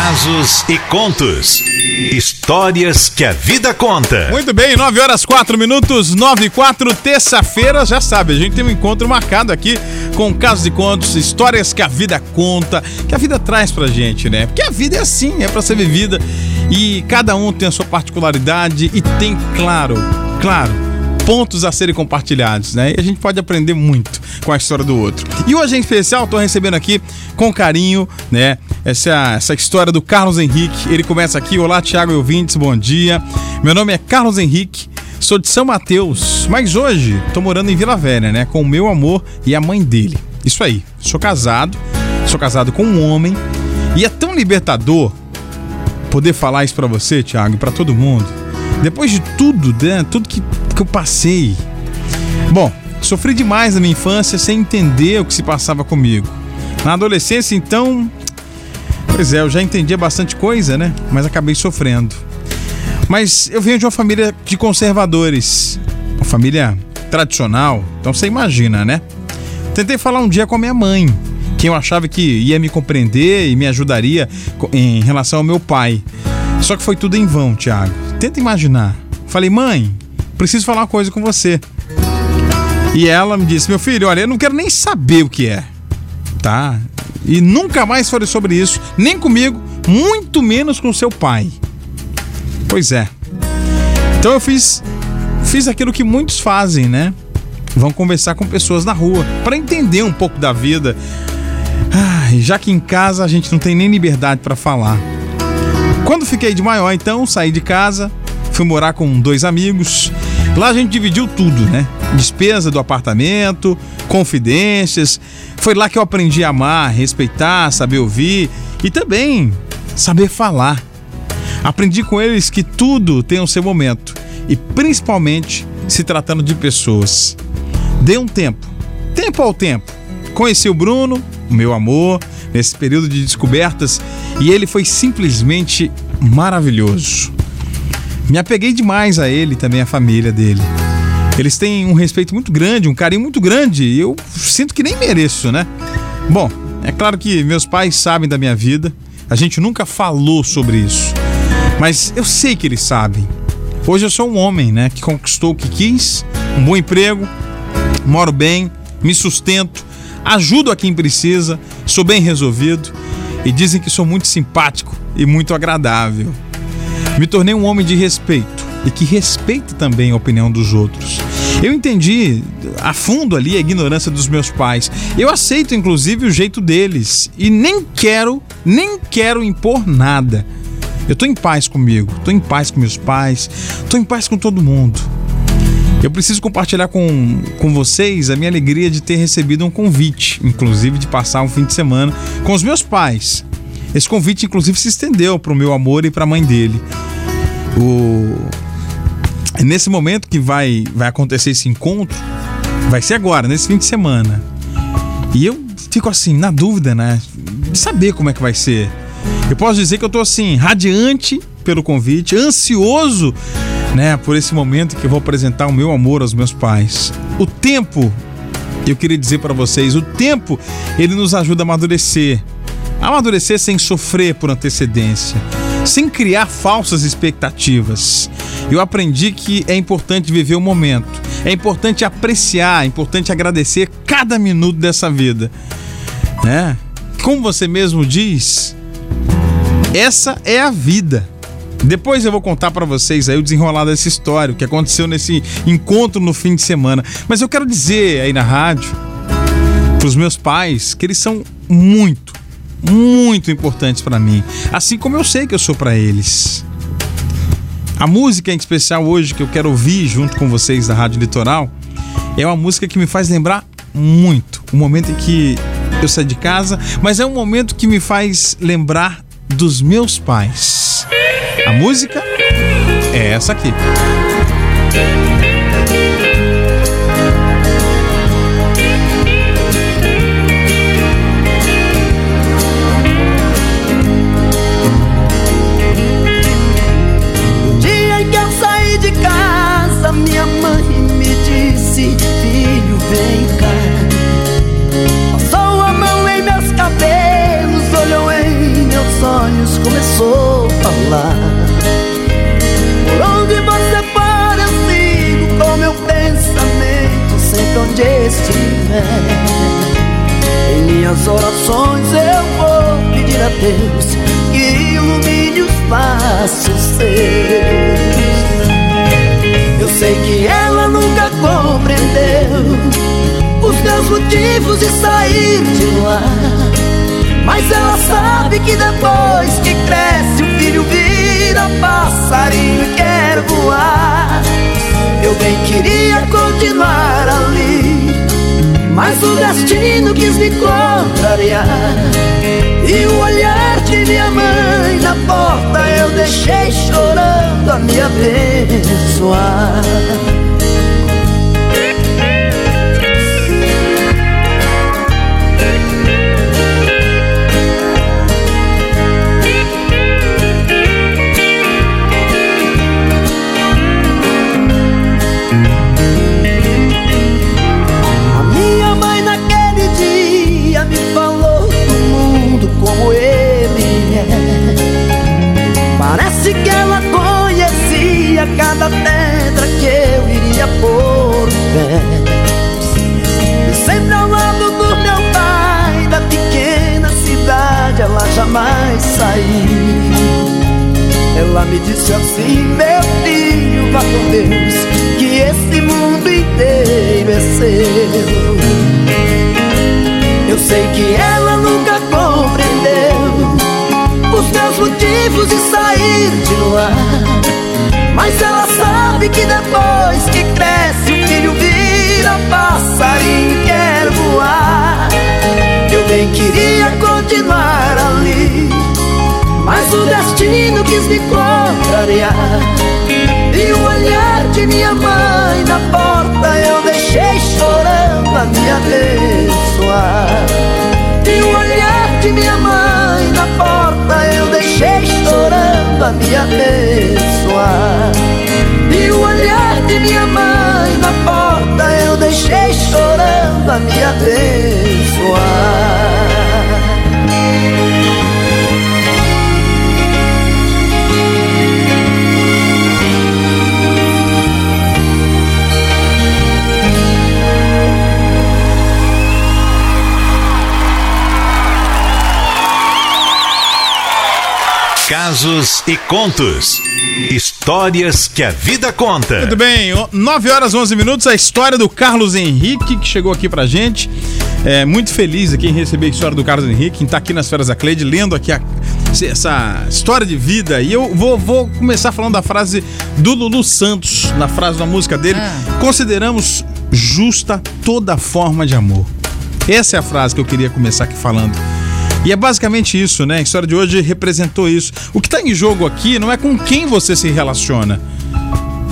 Casos e contos. Histórias que a vida conta. Muito bem, 9 horas 4 minutos, 9 e 4, terça-feira, já sabe, a gente tem um encontro marcado aqui com casos e contos, histórias que a vida conta, que a vida traz pra gente, né? Porque a vida é assim, é pra ser vivida e cada um tem a sua particularidade e tem, claro, claro, pontos a serem compartilhados, né? E a gente pode aprender muito com a história do outro. E hoje em especial, estou recebendo aqui com carinho, né? Essa, essa história do Carlos Henrique. Ele começa aqui. Olá, Thiago e ouvintes, bom dia. Meu nome é Carlos Henrique. Sou de São Mateus, mas hoje estou morando em Vila Velha, né? Com o meu amor e a mãe dele. Isso aí. Sou casado, sou casado com um homem e é tão libertador poder falar isso para você, Thiago, e para todo mundo. Depois de tudo, né? Tudo que que eu passei. Bom, sofri demais na minha infância sem entender o que se passava comigo. Na adolescência, então. Pois é, eu já entendia bastante coisa, né? Mas acabei sofrendo. Mas eu venho de uma família de conservadores. Uma família tradicional. Então você imagina, né? Tentei falar um dia com a minha mãe, quem eu achava que ia me compreender e me ajudaria em relação ao meu pai. Só que foi tudo em vão, Tiago. Tenta imaginar. Falei, mãe, preciso falar uma coisa com você. E ela me disse: Meu filho, olha, eu não quero nem saber o que é, tá? E nunca mais falei sobre isso, nem comigo, muito menos com seu pai. Pois é. Então eu fiz fiz aquilo que muitos fazem, né? Vão conversar com pessoas na rua para entender um pouco da vida. Já que em casa a gente não tem nem liberdade para falar. Quando fiquei de maior, então, saí de casa, fui morar com dois amigos Lá a gente dividiu tudo, né? Despesa do apartamento, confidências. Foi lá que eu aprendi a amar, respeitar, saber ouvir e também saber falar. Aprendi com eles que tudo tem o seu momento e principalmente se tratando de pessoas. Dê um tempo, tempo ao tempo. Conheci o Bruno, o meu amor, nesse período de descobertas e ele foi simplesmente maravilhoso. Me apeguei demais a ele também a família dele. Eles têm um respeito muito grande, um carinho muito grande e eu sinto que nem mereço, né? Bom, é claro que meus pais sabem da minha vida, a gente nunca falou sobre isso, mas eu sei que eles sabem. Hoje eu sou um homem, né, que conquistou o que quis, um bom emprego, moro bem, me sustento, ajudo a quem precisa, sou bem resolvido e dizem que sou muito simpático e muito agradável. Me tornei um homem de respeito e que respeita também a opinião dos outros. Eu entendi a fundo ali a ignorância dos meus pais. Eu aceito inclusive o jeito deles e nem quero, nem quero impor nada. Eu tô em paz comigo, tô em paz com meus pais, tô em paz com todo mundo. Eu preciso compartilhar com, com vocês a minha alegria de ter recebido um convite, inclusive de passar um fim de semana com os meus pais. Esse convite, inclusive, se estendeu para o meu amor e para a mãe dele. O... Nesse momento que vai, vai acontecer esse encontro, vai ser agora, nesse fim de semana. E eu fico assim, na dúvida, né? De saber como é que vai ser. Eu posso dizer que eu tô assim, radiante pelo convite, ansioso, né, por esse momento que eu vou apresentar o meu amor aos meus pais. O tempo, eu queria dizer para vocês, o tempo ele nos ajuda a amadurecer. A amadurecer sem sofrer por antecedência sem criar falsas expectativas. Eu aprendi que é importante viver o momento, é importante apreciar, é importante agradecer cada minuto dessa vida. Né? Como você mesmo diz, essa é a vida. Depois eu vou contar para vocês aí o desenrolar dessa história, o que aconteceu nesse encontro no fim de semana. Mas eu quero dizer aí na rádio, para os meus pais, que eles são muito, muito importantes para mim, assim como eu sei que eu sou para eles. A música em especial hoje que eu quero ouvir junto com vocês da Rádio Litoral é uma música que me faz lembrar muito o momento em que eu saí de casa, mas é um momento que me faz lembrar dos meus pais. A música é essa aqui. Em minhas orações eu vou pedir a Deus que ilumine os passos seus. Eu sei que ela nunca compreendeu os meus motivos de sair de lá. Mas ela sabe que depois que cresce o filho vira passarinho e quer voar. Eu bem queria continuar ali, mas o destino quis me contrariar. E o olhar de minha mãe na porta eu deixei chorando a me abençoar. Pôr o pé. E sempre ao lado do meu pai, da pequena cidade, ela jamais saiu. Ela me disse assim, meu filho, vá com Deus, que esse mundo inteiro é seu. Eu sei que ela nunca compreendeu os meus motivos de sair de lá. Mas ela sabe que depois que Bem queria continuar ali, mas o destino quis me contrariar. E o olhar de minha mãe na porta eu deixei chorando a me abençoar. Casos e contos. Histórias que a vida conta. Muito bem, 9 horas 11 minutos. A história do Carlos Henrique que chegou aqui pra gente. É muito feliz aqui em receber a história do Carlos Henrique, em estar tá aqui nas Feras da Cleide, lendo aqui a, essa história de vida. E eu vou, vou, começar falando da frase do Lulu Santos, na frase da música dele. Ah. Consideramos justa toda forma de amor. Essa é a frase que eu queria começar aqui falando. E é basicamente isso, né? A história de hoje representou isso. O que está em jogo aqui não é com quem você se relaciona.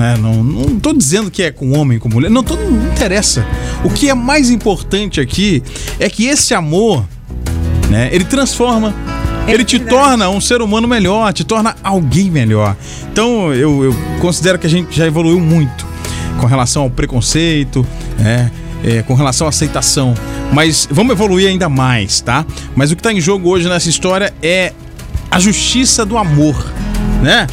É, não, não tô dizendo que é com homem, com mulher. Não, tô, não interessa. O que é mais importante aqui é que esse amor, né? Ele transforma. É ele te torna um ser humano melhor, te torna alguém melhor. Então eu, eu considero que a gente já evoluiu muito com relação ao preconceito, né? É, com relação à aceitação. Mas vamos evoluir ainda mais, tá? Mas o que está em jogo hoje nessa história é a justiça do amor, né?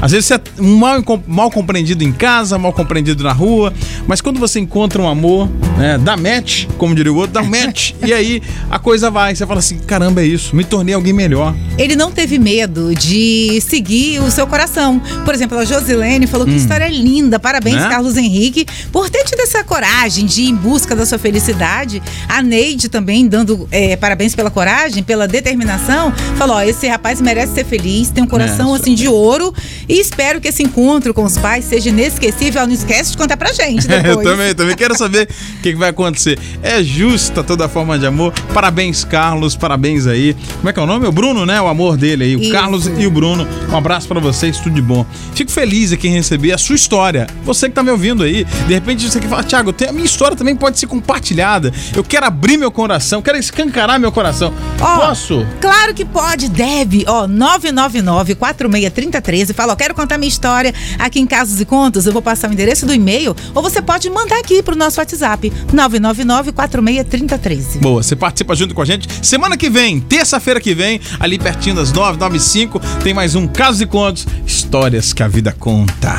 Às vezes você é mal, mal compreendido em casa, mal compreendido na rua, mas quando você encontra um amor, né, dá match, como diria o outro, dá match, e aí a coisa vai. Você fala assim: caramba, é isso, me tornei alguém melhor. Ele não teve medo de seguir o seu coração. Por exemplo, a Josilene falou que hum. história linda. Parabéns, né? Carlos Henrique, por ter tido essa coragem de ir em busca da sua felicidade. A Neide também dando é, parabéns pela coragem, pela determinação. Falou: ó, esse rapaz merece ser feliz, tem um coração é, assim de ouro e espero que esse encontro com os pais seja inesquecível. Não esquece de contar pra gente depois. Eu também, também quero saber o que, que, vai acontecer. É justa toda forma de amor. Parabéns, Carlos. Parabéns aí. Como é que é o nome? O Bruno, né? O amor dele aí. O Isso. Carlos e o Bruno. Um abraço para vocês, tudo de bom. Fico feliz aqui em receber a sua história. Você que tá me ouvindo aí. De repente você que fala, Thiago, a minha história também pode ser compartilhada. Eu quero abrir meu coração, quero escancarar meu coração. Posso? Claro que pode, deve. Ó, 999 463013. Fala, quero contar minha história aqui em Casos e Contos, eu vou passar o endereço do e-mail ou você pode mandar aqui pro nosso WhatsApp 999 463013. Boa, você participa junto com a gente. Semana que vem, terça-feira que vem, ali pertinho das 9, 9 e 5, tem mais um Casos e Contos, histórias que a vida conta.